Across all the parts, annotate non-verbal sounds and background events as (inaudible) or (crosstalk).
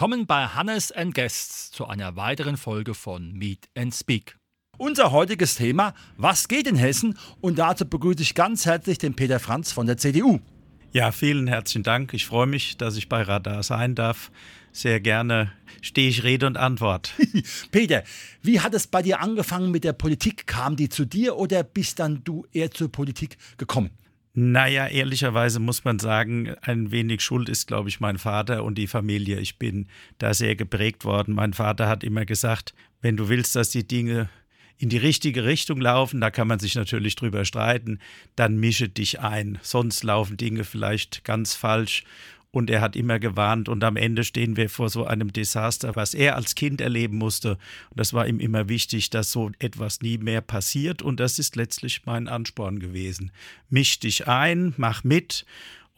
Willkommen bei Hannes Guests zu einer weiteren Folge von Meet and Speak. Unser heutiges Thema, was geht in Hessen? Und dazu begrüße ich ganz herzlich den Peter Franz von der CDU. Ja, vielen herzlichen Dank. Ich freue mich, dass ich bei Radar sein darf. Sehr gerne stehe ich Rede und Antwort. (laughs) Peter, wie hat es bei dir angefangen mit der Politik? Kam die zu dir oder bist dann du eher zur Politik gekommen? Naja, ehrlicherweise muss man sagen, ein wenig schuld ist, glaube ich, mein Vater und die Familie. Ich bin da sehr geprägt worden. Mein Vater hat immer gesagt, wenn du willst, dass die Dinge in die richtige Richtung laufen, da kann man sich natürlich drüber streiten, dann mische dich ein. Sonst laufen Dinge vielleicht ganz falsch und er hat immer gewarnt und am Ende stehen wir vor so einem Desaster, was er als Kind erleben musste. Und das war ihm immer wichtig, dass so etwas nie mehr passiert und das ist letztlich mein Ansporn gewesen. Misch dich ein, mach mit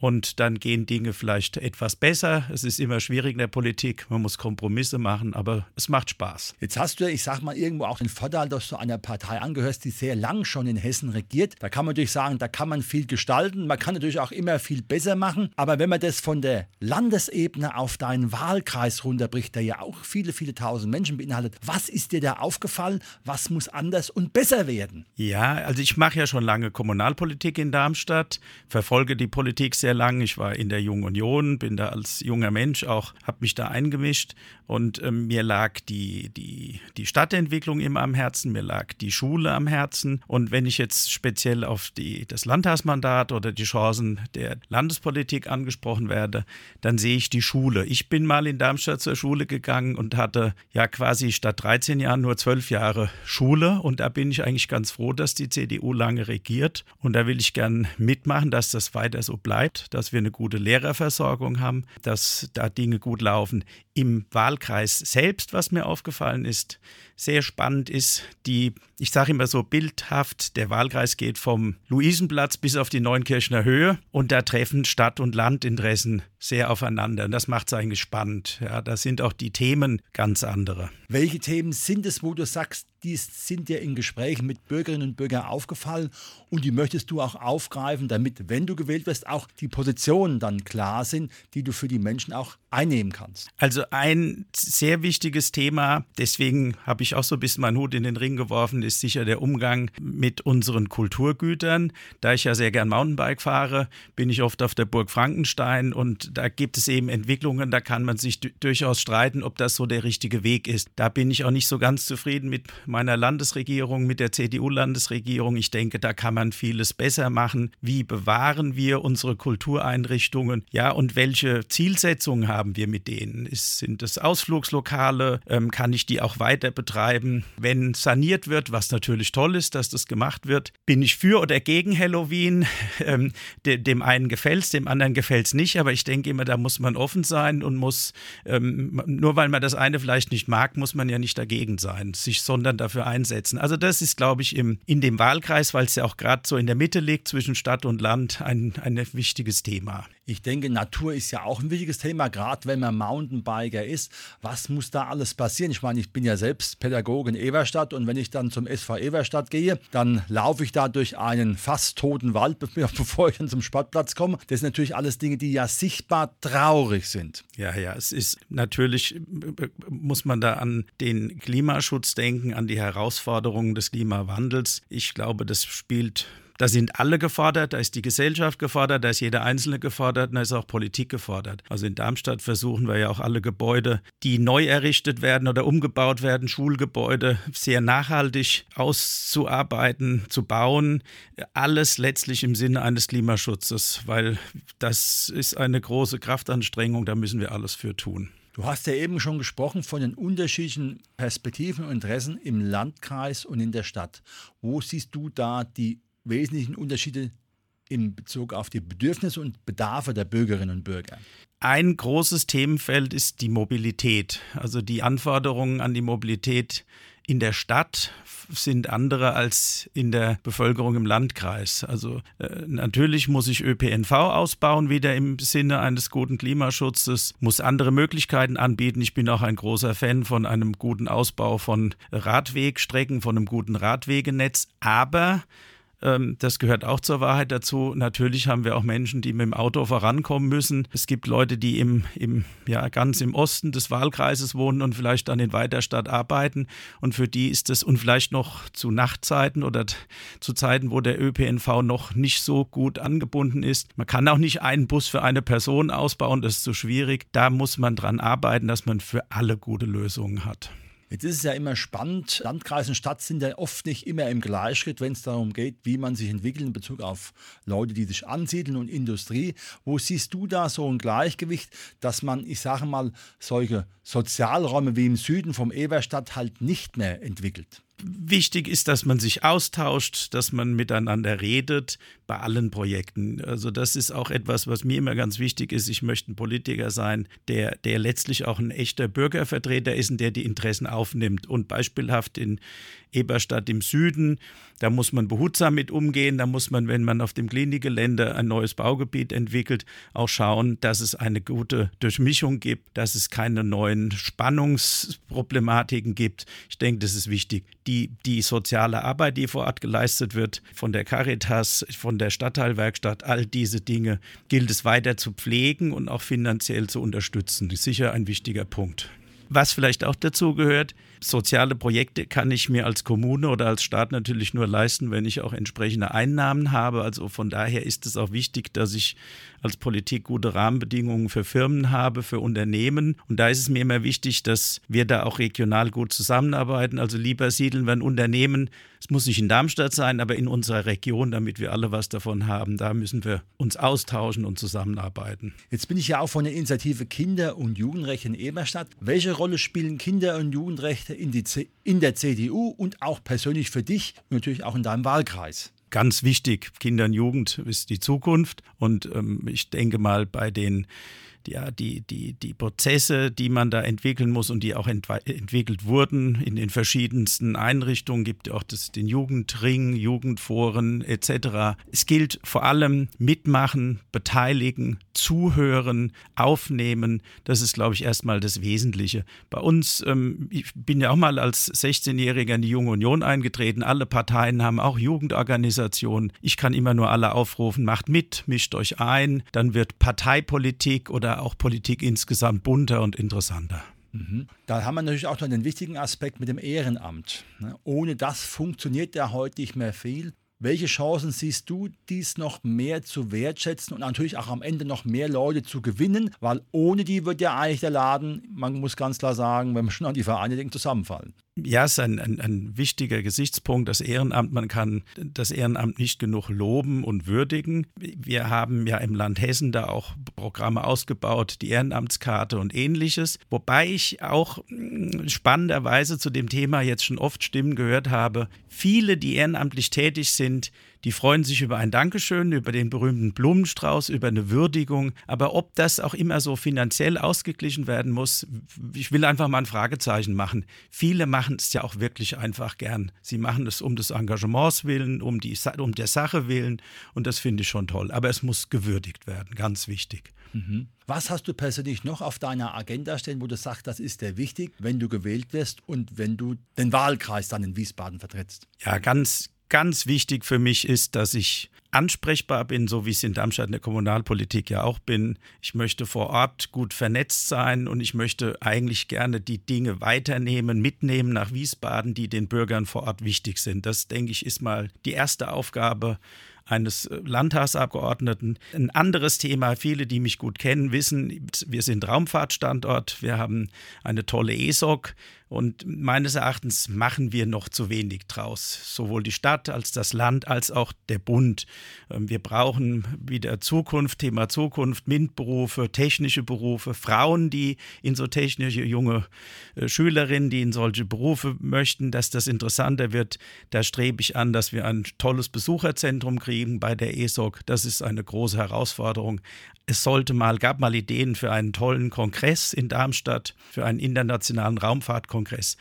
und dann gehen Dinge vielleicht etwas besser. Es ist immer schwierig in der Politik, man muss Kompromisse machen, aber es macht Spaß. Jetzt hast du, ich sag mal, irgendwo auch den Vorteil, dass du einer Partei angehörst, die sehr lang schon in Hessen regiert. Da kann man natürlich sagen, da kann man viel gestalten, man kann natürlich auch immer viel besser machen, aber wenn man das von der Landesebene auf deinen Wahlkreis runterbricht, der ja auch viele, viele tausend Menschen beinhaltet, was ist dir da aufgefallen? Was muss anders und besser werden? Ja, also ich mache ja schon lange Kommunalpolitik in Darmstadt, verfolge die Politik sehr sehr lang. Ich war in der Jungen Union, bin da als junger Mensch auch, habe mich da eingemischt und ähm, mir lag die, die, die Stadtentwicklung immer am Herzen, mir lag die Schule am Herzen. Und wenn ich jetzt speziell auf die, das Landtagsmandat oder die Chancen der Landespolitik angesprochen werde, dann sehe ich die Schule. Ich bin mal in Darmstadt zur Schule gegangen und hatte ja quasi statt 13 Jahren nur 12 Jahre Schule. Und da bin ich eigentlich ganz froh, dass die CDU lange regiert. Und da will ich gern mitmachen, dass das weiter so bleibt dass wir eine gute Lehrerversorgung haben, dass da Dinge gut laufen. Im Wahlkreis selbst, was mir aufgefallen ist, sehr spannend ist, die, ich sage immer so bildhaft, der Wahlkreis geht vom Luisenplatz bis auf die Neunkirchner Höhe und da treffen Stadt- und Landinteressen sehr aufeinander. Und das macht es eigentlich spannend. Ja, da sind auch die Themen ganz andere. Welche Themen sind es, wo du sagst, die sind dir in Gesprächen mit Bürgerinnen und Bürgern aufgefallen und die möchtest du auch aufgreifen, damit, wenn du gewählt wirst, auch die Positionen dann klar sind, die du für die Menschen auch einnehmen kannst? Also ein sehr wichtiges Thema, deswegen habe ich auch so ein bisschen meinen Hut in den Ring geworfen, ist sicher der Umgang mit unseren Kulturgütern. Da ich ja sehr gern Mountainbike fahre, bin ich oft auf der Burg Frankenstein und da gibt es eben Entwicklungen, da kann man sich durchaus streiten, ob das so der richtige Weg ist. Da bin ich auch nicht so ganz zufrieden mit meiner Landesregierung, mit der CDU-Landesregierung. Ich denke, da kann man vieles besser machen. Wie bewahren wir unsere Kultureinrichtungen? Ja, und welche Zielsetzungen haben wir mit denen? Ist, sind es Ausflugslokale? Ähm, kann ich die auch weiter betreiben? Wenn saniert wird, was natürlich toll ist, dass das gemacht wird, bin ich für oder gegen Halloween? (laughs) Ähm, de, dem einen gefällt es, dem anderen gefällt es nicht, aber ich denke, immer, da muss man offen sein und muss, ähm, nur weil man das eine vielleicht nicht mag, muss man ja nicht dagegen sein, sich sondern dafür einsetzen. Also das ist, glaube ich, im, in dem Wahlkreis, weil es ja auch gerade so in der Mitte liegt zwischen Stadt und Land, ein, ein wichtiges Thema. Ich denke, Natur ist ja auch ein wichtiges Thema, gerade wenn man Mountainbiker ist. Was muss da alles passieren? Ich meine, ich bin ja selbst Pädagoge in Everstadt und wenn ich dann zum SV Everstadt gehe, dann laufe ich da durch einen fast toten Wald, (laughs) bevor ich dann zum Sportplatz komme. Das sind natürlich alles Dinge, die ja sichtbar traurig sind. Ja, ja, es ist natürlich, muss man da an den Klimaschutz denken, an die Herausforderungen des Klimawandels. Ich glaube, das spielt da sind alle gefordert, da ist die Gesellschaft gefordert, da ist jeder Einzelne gefordert und da ist auch Politik gefordert. Also in Darmstadt versuchen wir ja auch alle Gebäude, die neu errichtet werden oder umgebaut werden, Schulgebäude, sehr nachhaltig auszuarbeiten, zu bauen. Alles letztlich im Sinne eines Klimaschutzes, weil das ist eine große Kraftanstrengung, da müssen wir alles für tun. Du hast ja eben schon gesprochen von den unterschiedlichen Perspektiven und Interessen im Landkreis und in der Stadt. Wo siehst du da die wesentlichen Unterschiede in Bezug auf die Bedürfnisse und Bedarfe der Bürgerinnen und Bürger? Ein großes Themenfeld ist die Mobilität. Also die Anforderungen an die Mobilität in der Stadt sind andere als in der Bevölkerung im Landkreis. Also äh, natürlich muss ich ÖPNV ausbauen, wieder im Sinne eines guten Klimaschutzes, muss andere Möglichkeiten anbieten. Ich bin auch ein großer Fan von einem guten Ausbau von Radwegstrecken, von einem guten Radwegenetz. Aber ähm, das gehört auch zur Wahrheit dazu. Natürlich haben wir auch Menschen, die mit dem Auto vorankommen müssen. Es gibt Leute, die im, im, ja, ganz im Osten des Wahlkreises wohnen und vielleicht dann in Weiterstadt arbeiten. Und für die ist es, und vielleicht noch zu Nachtzeiten oder zu Zeiten, wo der ÖPNV noch nicht so gut angebunden ist. Man kann auch nicht einen Bus für eine Person ausbauen, das ist zu schwierig. Da muss man dran arbeiten, dass man für alle gute Lösungen hat. Jetzt ist es ja immer spannend. Landkreis und Stadt sind ja oft nicht immer im Gleichschritt, wenn es darum geht, wie man sich entwickelt in Bezug auf Leute, die sich ansiedeln und Industrie. Wo siehst du da so ein Gleichgewicht, dass man, ich sage mal, solche Sozialräume wie im Süden vom Eberstadt halt nicht mehr entwickelt? Wichtig ist, dass man sich austauscht, dass man miteinander redet bei allen Projekten. Also das ist auch etwas, was mir immer ganz wichtig ist. Ich möchte ein Politiker sein, der, der letztlich auch ein echter Bürgervertreter ist und der die Interessen aufnimmt. Und beispielhaft in Eberstadt im Süden, da muss man behutsam mit umgehen. Da muss man, wenn man auf dem Klinikgelände ein neues Baugebiet entwickelt, auch schauen, dass es eine gute Durchmischung gibt, dass es keine neuen Spannungsproblematiken gibt. Ich denke, das ist wichtig. Die, die soziale Arbeit, die vor Ort geleistet wird, von der Caritas, von der Stadtteilwerkstatt, all diese Dinge gilt es weiter zu pflegen und auch finanziell zu unterstützen. Das ist sicher ein wichtiger Punkt. Was vielleicht auch dazu gehört, soziale Projekte kann ich mir als Kommune oder als Staat natürlich nur leisten, wenn ich auch entsprechende Einnahmen habe. Also von daher ist es auch wichtig, dass ich als Politik gute Rahmenbedingungen für Firmen habe, für Unternehmen. Und da ist es mir immer wichtig, dass wir da auch regional gut zusammenarbeiten. Also lieber siedeln wir ein Unternehmen, es muss nicht in Darmstadt sein, aber in unserer Region, damit wir alle was davon haben. Da müssen wir uns austauschen und zusammenarbeiten. Jetzt bin ich ja auch von der Initiative Kinder- und Jugendrechte in Eberstadt. Welche Rolle spielen Kinder- und Jugendrechte in, die, in der CDU und auch persönlich für dich, natürlich auch in deinem Wahlkreis? Ganz wichtig, Kinder und Jugend ist die Zukunft. Und ähm, ich denke mal, bei den ja, die, die, die Prozesse, die man da entwickeln muss und die auch ent entwickelt wurden in den verschiedensten Einrichtungen, gibt auch das, den Jugendring, Jugendforen etc. Es gilt vor allem mitmachen, beteiligen, zuhören, aufnehmen. Das ist, glaube ich, erstmal das Wesentliche. Bei uns, ähm, ich bin ja auch mal als 16-Jähriger in die Junge Union eingetreten. Alle Parteien haben auch Jugendorganisationen. Ich kann immer nur alle aufrufen, macht mit, mischt euch ein. Dann wird Parteipolitik oder auch Politik insgesamt bunter und interessanter. Mhm. Da haben wir natürlich auch noch einen wichtigen Aspekt mit dem Ehrenamt. Ne? Ohne das funktioniert ja heute nicht mehr viel. Welche Chancen siehst du, dies noch mehr zu wertschätzen und natürlich auch am Ende noch mehr Leute zu gewinnen? Weil ohne die wird ja eigentlich der Laden, man muss ganz klar sagen, wenn man schon an die Vereine denkt, zusammenfallen. Ja, es ist ein, ein, ein, wichtiger Gesichtspunkt, das Ehrenamt. Man kann das Ehrenamt nicht genug loben und würdigen. Wir haben ja im Land Hessen da auch Programme ausgebaut, die Ehrenamtskarte und ähnliches. Wobei ich auch hm, spannenderweise zu dem Thema jetzt schon oft Stimmen gehört habe. Viele, die ehrenamtlich tätig sind, die freuen sich über ein Dankeschön, über den berühmten Blumenstrauß, über eine Würdigung. Aber ob das auch immer so finanziell ausgeglichen werden muss, ich will einfach mal ein Fragezeichen machen. Viele machen es ja auch wirklich einfach gern. Sie machen es um des Engagements willen, um, die, um der Sache willen. Und das finde ich schon toll. Aber es muss gewürdigt werden, ganz wichtig. Mhm. Was hast du persönlich noch auf deiner Agenda stehen, wo du sagst, das ist dir wichtig, wenn du gewählt wirst und wenn du den Wahlkreis dann in Wiesbaden vertrittst? Ja, ganz, ganz wichtig für mich ist, dass ich ansprechbar bin, so wie ich es in Darmstadt in der Kommunalpolitik ja auch bin. Ich möchte vor Ort gut vernetzt sein und ich möchte eigentlich gerne die Dinge weiternehmen, mitnehmen nach Wiesbaden, die den Bürgern vor Ort wichtig sind. Das, denke ich, ist mal die erste Aufgabe eines äh, Landtagsabgeordneten. Ein anderes Thema, viele, die mich gut kennen, wissen, wir sind Raumfahrtstandort, wir haben eine tolle ESOC und meines Erachtens machen wir noch zu wenig draus. Sowohl die Stadt als das Land als auch der Bund. Ähm, wir brauchen wieder Zukunft, Thema Zukunft, MINT-Berufe, technische Berufe, Frauen, die in so technische junge äh, Schülerinnen, die in solche Berufe möchten, dass das interessanter wird. Da strebe ich an, dass wir ein tolles Besucherzentrum kriegen bei der ESOC. Das ist eine große Herausforderung. Es sollte mal, gab mal Ideen für einen tollen Kongress in Darmstadt, für einen internationalen Raumfahrtkongress.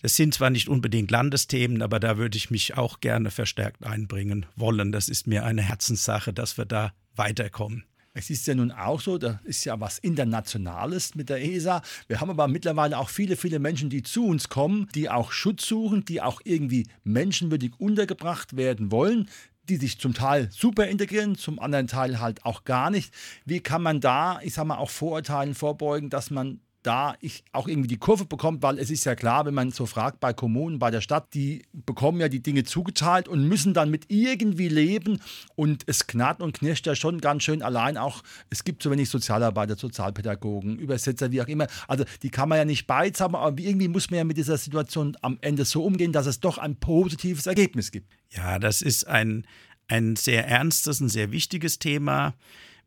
Das sind zwar nicht unbedingt Landesthemen, aber da würde ich mich auch gerne verstärkt einbringen wollen. Das ist mir eine Herzenssache, dass wir da weiterkommen. Es ist ja nun auch so, da ist ja was Internationales mit der ESA. Wir haben aber mittlerweile auch viele, viele Menschen, die zu uns kommen, die auch Schutz suchen, die auch irgendwie menschenwürdig untergebracht werden wollen die sich zum Teil super integrieren, zum anderen Teil halt auch gar nicht. Wie kann man da, ich sag mal, auch Vorurteilen vorbeugen, dass man da ich auch irgendwie die Kurve bekommt, weil es ist ja klar, wenn man so fragt bei Kommunen, bei der Stadt, die bekommen ja die Dinge zugeteilt und müssen dann mit irgendwie leben und es knarrt und knirscht ja schon ganz schön allein auch, es gibt so wenig Sozialarbeiter, Sozialpädagogen, Übersetzer, wie auch immer, also die kann man ja nicht beizaubern, aber irgendwie muss man ja mit dieser Situation am Ende so umgehen, dass es doch ein positives Ergebnis gibt. Ja, das ist ein, ein sehr ernstes, ein sehr wichtiges Thema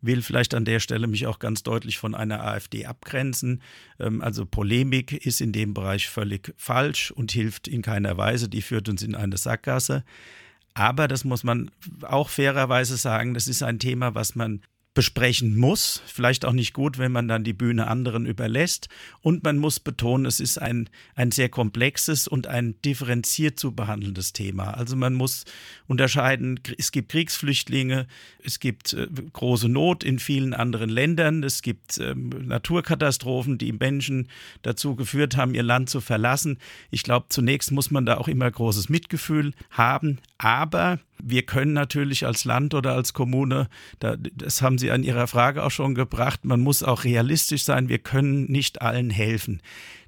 will vielleicht an der Stelle mich auch ganz deutlich von einer AfD abgrenzen. Ähm, also Polemik ist in dem Bereich völlig falsch und hilft in keiner Weise. Die führt uns in eine Sackgasse. Aber das muss man auch fairerweise sagen, das ist ein Thema, was man besprechen muss. Vielleicht auch nicht gut, wenn man dann die Bühne anderen überlässt. Und man muss betonen, es ist ein, ein sehr komplexes und ein differenziert zu behandelndes Thema. Also man muss unterscheiden, es gibt Kriegsflüchtlinge, es gibt äh, große Not in vielen anderen Ländern, es gibt äh, Naturkatastrophen, die Menschen dazu geführt haben, ihr Land zu verlassen. Ich glaube, zunächst muss man da auch immer großes Mitgefühl haben. Aber wir können natürlich als Land oder als Kommune, das haben Sie an Ihrer Frage auch schon gebracht, man muss auch realistisch sein, wir können nicht allen helfen.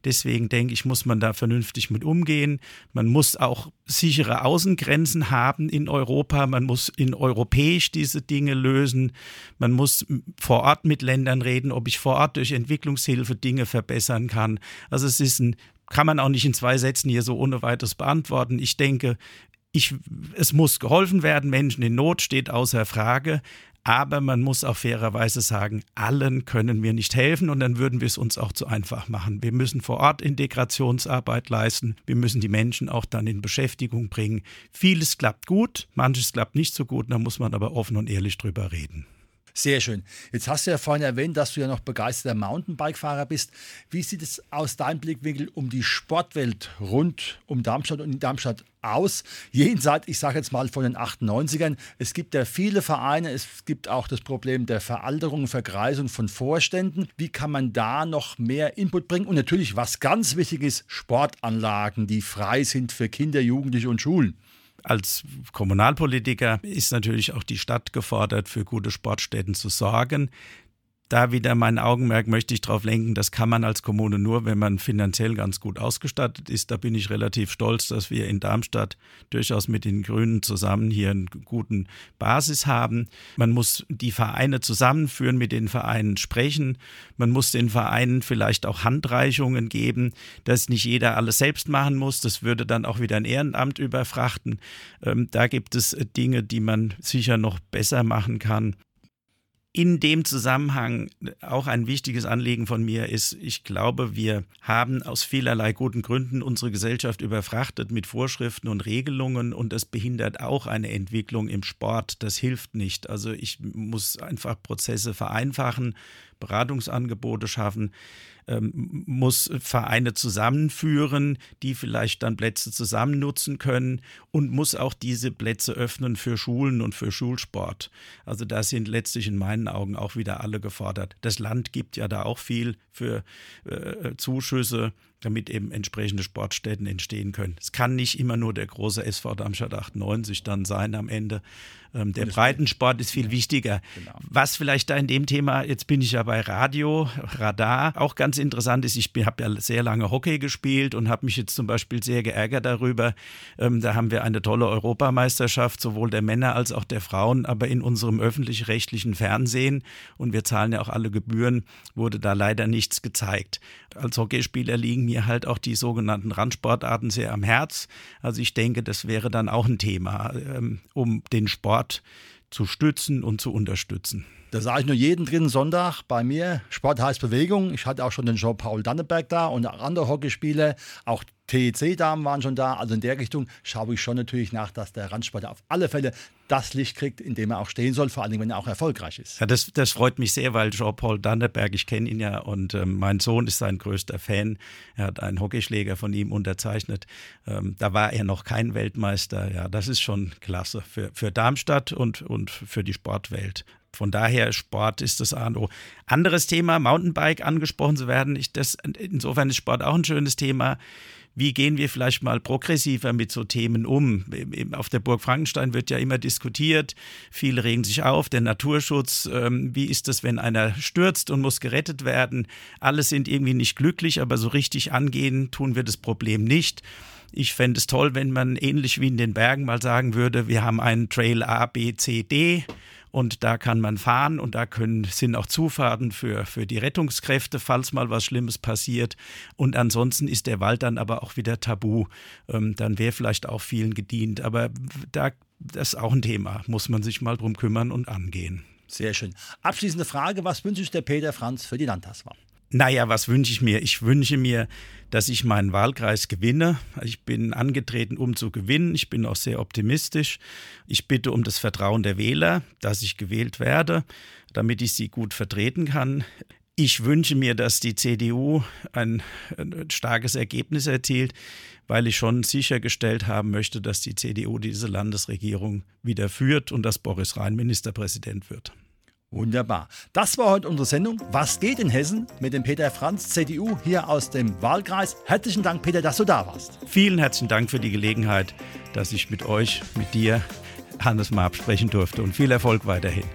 Deswegen denke ich, muss man da vernünftig mit umgehen. Man muss auch sichere Außengrenzen haben in Europa. Man muss in europäisch diese Dinge lösen. Man muss vor Ort mit Ländern reden, ob ich vor Ort durch Entwicklungshilfe Dinge verbessern kann. Also es ist ein kann man auch nicht in zwei Sätzen hier so ohne weiteres beantworten. Ich denke, ich, es muss geholfen werden, Menschen in Not steht außer Frage. Aber man muss auch fairerweise sagen, allen können wir nicht helfen und dann würden wir es uns auch zu einfach machen. Wir müssen vor Ort Integrationsarbeit leisten. Wir müssen die Menschen auch dann in Beschäftigung bringen. Vieles klappt gut, manches klappt nicht so gut, da muss man aber offen und ehrlich drüber reden. Sehr schön. Jetzt hast du ja vorhin erwähnt, dass du ja noch begeisterter Mountainbike-Fahrer bist. Wie sieht es aus deinem Blickwinkel um die Sportwelt rund um Darmstadt und in Darmstadt aus? Jenseits, ich sage jetzt mal von den 98ern. Es gibt ja viele Vereine. Es gibt auch das Problem der Veralterung Vergreisung von Vorständen. Wie kann man da noch mehr Input bringen? Und natürlich, was ganz wichtig ist, Sportanlagen, die frei sind für Kinder, Jugendliche und Schulen. Als Kommunalpolitiker ist natürlich auch die Stadt gefordert, für gute Sportstätten zu sorgen da wieder mein Augenmerk möchte ich darauf lenken, das kann man als Kommune nur, wenn man finanziell ganz gut ausgestattet ist. Da bin ich relativ stolz, dass wir in Darmstadt durchaus mit den Grünen zusammen hier einen guten Basis haben. Man muss die Vereine zusammenführen, mit den Vereinen sprechen. Man muss den Vereinen vielleicht auch Handreichungen geben, dass nicht jeder alles selbst machen muss. Das würde dann auch wieder ein Ehrenamt überfrachten. Ähm, da gibt es Dinge, die man sicher noch besser machen kann in dem Zusammenhang auch ein wichtiges Anliegen von mir ist, ich glaube, wir haben aus vielerlei guten Gründen unsere Gesellschaft überfrachtet mit Vorschriften und Regelungen und das behindert auch eine Entwicklung im Sport. Das hilft nicht. Also ich muss einfach Prozesse vereinfachen, Beratungsangebote schaffen ähm, muss Vereine zusammenführen, die vielleicht dann Plätze zusammen nutzen können und muss auch diese Plätze öffnen für Schulen und für Schulsport. Also da sind letztlich in meinen Augen auch wieder alle gefordert. Das Land gibt ja da auch viel für äh, Zuschüsse damit eben entsprechende Sportstätten entstehen können. Es kann nicht immer nur der große SV Darmstadt 98 dann sein am Ende. Ähm, der Breitensport ist viel wichtiger. Genau. Was vielleicht da in dem Thema, jetzt bin ich ja bei Radio, Radar, auch ganz interessant ist, ich habe ja sehr lange Hockey gespielt und habe mich jetzt zum Beispiel sehr geärgert darüber. Ähm, da haben wir eine tolle Europameisterschaft, sowohl der Männer als auch der Frauen, aber in unserem öffentlich-rechtlichen Fernsehen und wir zahlen ja auch alle Gebühren, wurde da leider nichts gezeigt. Als Hockeyspieler liegen mir halt auch die sogenannten Randsportarten sehr am Herz. Also ich denke, das wäre dann auch ein Thema, ähm, um den Sport zu stützen und zu unterstützen. Da sage ich nur jeden dritten Sonntag bei mir, Sport heißt Bewegung. Ich hatte auch schon den Jean-Paul Danneberg da und andere Hockeyspiele, auch TEC-Damen waren schon da. Also in der Richtung schaue ich schon natürlich nach, dass der Randsport auf alle Fälle das Licht kriegt, in dem er auch stehen soll, vor allem wenn er auch erfolgreich ist. Ja, das, das freut mich sehr, weil Jean-Paul Danneberg, ich kenne ihn ja und ähm, mein Sohn ist sein größter Fan. Er hat einen Hockeyschläger von ihm unterzeichnet. Ähm, da war er noch kein Weltmeister. Ja, das ist schon klasse für, für Darmstadt und, und für die Sportwelt. Von daher, Sport ist das A und O. Anderes Thema, Mountainbike angesprochen zu werden. Ich, das, insofern ist Sport auch ein schönes Thema. Wie gehen wir vielleicht mal progressiver mit so Themen um? Auf der Burg Frankenstein wird ja immer diskutiert. Viele regen sich auf. Der Naturschutz, ähm, wie ist das, wenn einer stürzt und muss gerettet werden? Alle sind irgendwie nicht glücklich, aber so richtig angehen tun wir das Problem nicht. Ich fände es toll, wenn man ähnlich wie in den Bergen mal sagen würde, wir haben einen Trail A, B, C, D und da kann man fahren und da können, sind auch Zufahrten für, für die Rettungskräfte, falls mal was Schlimmes passiert. Und ansonsten ist der Wald dann aber auch wieder tabu. Ähm, dann wäre vielleicht auch vielen gedient. Aber da, das ist auch ein Thema, muss man sich mal drum kümmern und angehen. Sehr schön. Abschließende Frage: Was wünscht sich der Peter Franz für die Landtagswahl? Naja, was wünsche ich mir? Ich wünsche mir, dass ich meinen Wahlkreis gewinne. Ich bin angetreten, um zu gewinnen. Ich bin auch sehr optimistisch. Ich bitte um das Vertrauen der Wähler, dass ich gewählt werde, damit ich sie gut vertreten kann. Ich wünsche mir, dass die CDU ein, ein, starkes Ergebnis erzielt, weil ich schon sichergestellt haben möchte, dass die CDU diese Landesregierung wieder führt und dass Boris Rhein Ministerpräsident wird. Wunderbar. Das war heute unsere Sendung. Was geht in Hessen mit dem Peter Franz, CDU, hier aus dem Wahlkreis. Herzlichen Dank, Peter, dass du da warst. Vielen herzlichen Dank für die Gelegenheit, dass ich mit euch, mit dir, Hannes mal absprechen durfte und viel Erfolg weiterhin.